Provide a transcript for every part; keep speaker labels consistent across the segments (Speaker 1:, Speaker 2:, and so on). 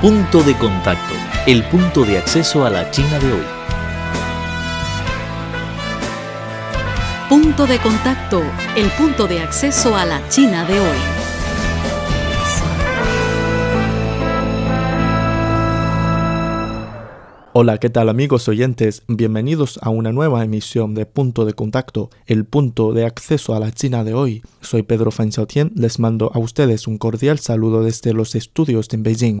Speaker 1: Punto de contacto, el punto de acceso a la China de hoy.
Speaker 2: Punto de contacto, el punto de acceso a la China de hoy.
Speaker 3: Hola, ¿qué tal amigos oyentes? Bienvenidos a una nueva emisión de Punto de Contacto, el punto de acceso a la China de hoy. Soy Pedro Fan Xiaotian, les mando a ustedes un cordial saludo desde los estudios en Beijing.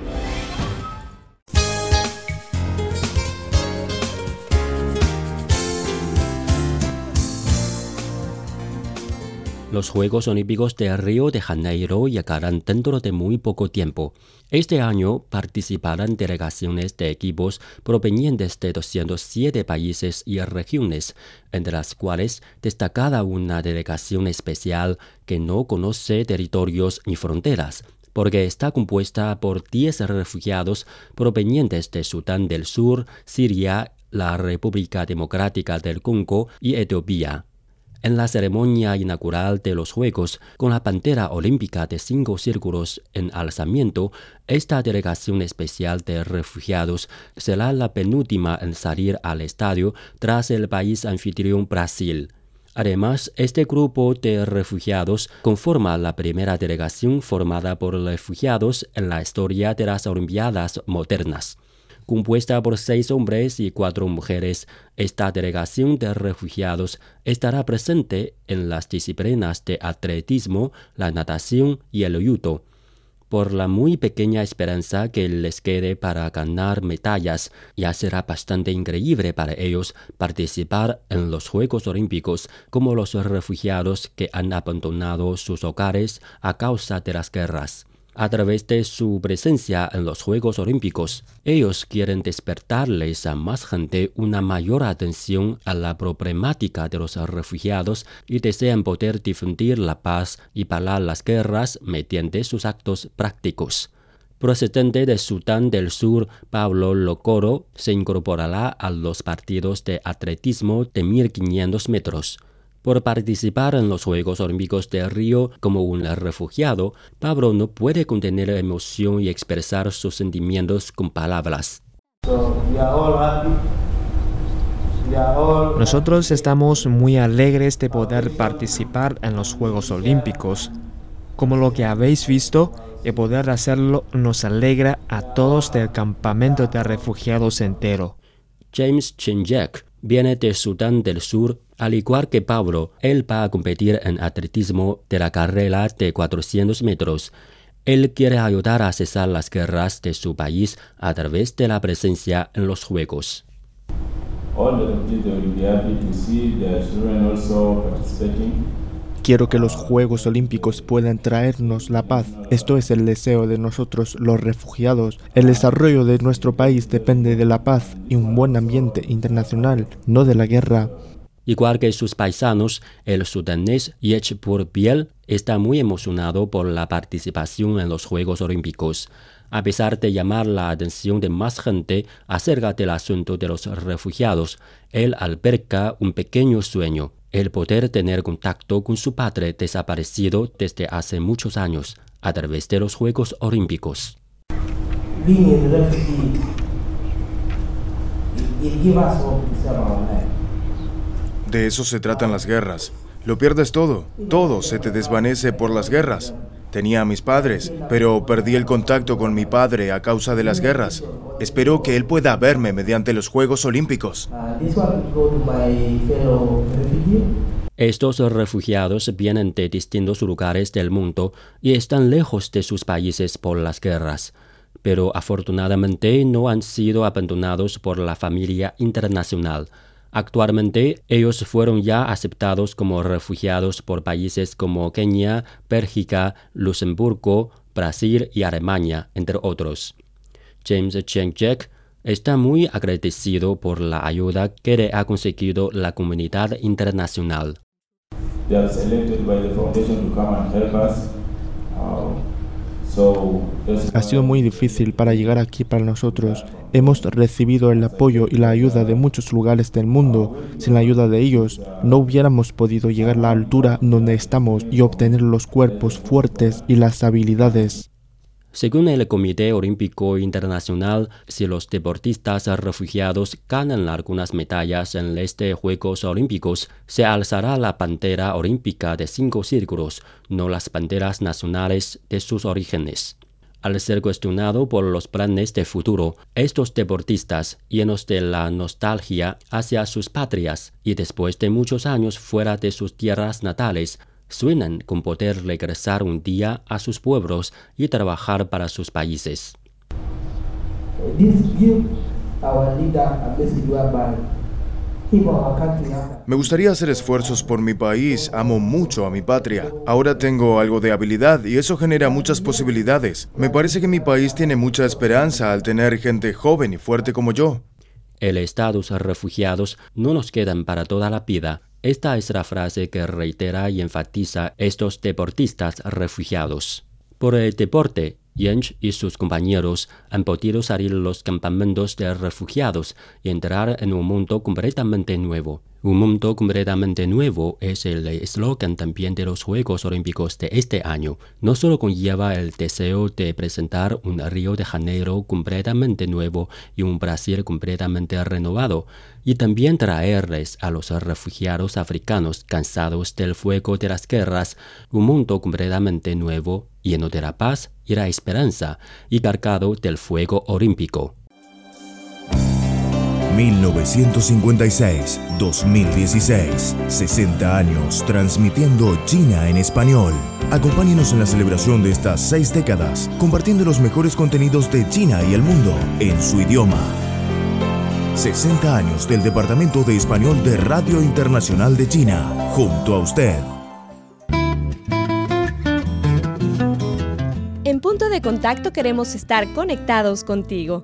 Speaker 4: Los Juegos Olímpicos de Río de Janeiro llegarán dentro de muy poco tiempo. Este año participarán delegaciones de equipos provenientes de 207 países y regiones, entre las cuales destacada una delegación especial que no conoce territorios ni fronteras, porque está compuesta por 10 refugiados provenientes de Sudán del Sur, Siria, la República Democrática del Congo y Etiopía. En la ceremonia inaugural de los Juegos, con la bandera olímpica de cinco círculos en alzamiento, esta delegación especial de refugiados será la penúltima en salir al estadio tras el país anfitrión Brasil. Además, este grupo de refugiados conforma la primera delegación formada por refugiados en la historia de las Olimpiadas modernas compuesta por seis hombres y cuatro mujeres. Esta delegación de refugiados estará presente en las disciplinas de atletismo, la natación y el judo. Por la muy pequeña esperanza que les quede para ganar medallas, ya será bastante increíble para ellos participar en los Juegos Olímpicos como los refugiados que han abandonado sus hogares a causa de las guerras a través de su presencia en los Juegos Olímpicos. Ellos quieren despertarles a más gente una mayor atención a la problemática de los refugiados y desean poder difundir la paz y parar las guerras mediante sus actos prácticos. Procedente de Sudán del Sur, Pablo Locoro se incorporará a los partidos de atletismo de 1500 metros. Por participar en los Juegos Olímpicos de Río como un refugiado, Pablo no puede contener emoción y expresar sus sentimientos con palabras.
Speaker 5: Nosotros estamos muy alegres de poder participar en los Juegos Olímpicos. Como lo que habéis visto, y poder hacerlo nos alegra a todos del campamento de refugiados entero.
Speaker 4: James Chinjek viene de Sudán del Sur al igual que Pablo, él va a competir en atletismo de la carrera de 400 metros. Él quiere ayudar a cesar las guerras de su país a través de la presencia en los Juegos.
Speaker 3: Quiero que los Juegos Olímpicos puedan traernos la paz. Esto es el deseo de nosotros los refugiados. El desarrollo de nuestro país depende de la paz y un buen ambiente internacional, no de la guerra.
Speaker 4: Igual que sus paisanos, el sudanés Yech Biel está muy emocionado por la participación en los Juegos Olímpicos. A pesar de llamar la atención de más gente acerca del asunto de los refugiados, él alberga un pequeño sueño, el poder tener contacto con su padre desaparecido desde hace muchos años a través de los Juegos Olímpicos.
Speaker 6: De eso se tratan las guerras. Lo pierdes todo. Todo se te desvanece por las guerras. Tenía a mis padres, pero perdí el contacto con mi padre a causa de las guerras. Espero que él pueda verme mediante los Juegos Olímpicos.
Speaker 4: Estos refugiados vienen de distintos lugares del mundo y están lejos de sus países por las guerras, pero afortunadamente no han sido abandonados por la familia internacional. Actualmente, ellos fueron ya aceptados como refugiados por países como Kenia, Bélgica, Luxemburgo, Brasil y Alemania, entre otros. James Cheng Jack está muy agradecido por la ayuda que le ha conseguido la comunidad internacional.
Speaker 3: Ha sido muy difícil para llegar aquí para nosotros. Hemos recibido el apoyo y la ayuda de muchos lugares del mundo. Sin la ayuda de ellos, no hubiéramos podido llegar a la altura donde estamos y obtener los cuerpos fuertes y las habilidades.
Speaker 4: Según el Comité Olímpico Internacional, si los deportistas refugiados ganan algunas medallas en estos Juegos Olímpicos, se alzará la pantera olímpica de cinco círculos, no las banderas nacionales de sus orígenes. Al ser cuestionado por los planes de futuro, estos deportistas, llenos de la nostalgia hacia sus patrias y después de muchos años fuera de sus tierras natales, suenan con poder regresar un día a sus pueblos y trabajar para sus países.
Speaker 6: Me gustaría hacer esfuerzos por mi país, amo mucho a mi patria. Ahora tengo algo de habilidad y eso genera muchas posibilidades. Me parece que mi país tiene mucha esperanza al tener gente joven y fuerte como yo.
Speaker 4: El Estados refugiados no nos quedan para toda la vida, esta es la frase que reitera y enfatiza estos deportistas refugiados. Por el deporte, Jens y sus compañeros han podido salir los campamentos de refugiados y entrar en un mundo completamente nuevo. Un mundo completamente nuevo es el eslogan también de los Juegos Olímpicos de este año. No solo conlleva el deseo de presentar un Río de Janeiro completamente nuevo y un Brasil completamente renovado, y también traerles a los refugiados africanos cansados del fuego de las guerras un mundo completamente nuevo, lleno de la paz y la esperanza, y cargado del fuego olímpico.
Speaker 7: 1956-2016. 60 años transmitiendo China en español. Acompáñenos en la celebración de estas seis décadas, compartiendo los mejores contenidos de China y el mundo en su idioma. 60 años del Departamento de Español de Radio Internacional de China, junto a usted.
Speaker 8: En punto de contacto queremos estar conectados contigo.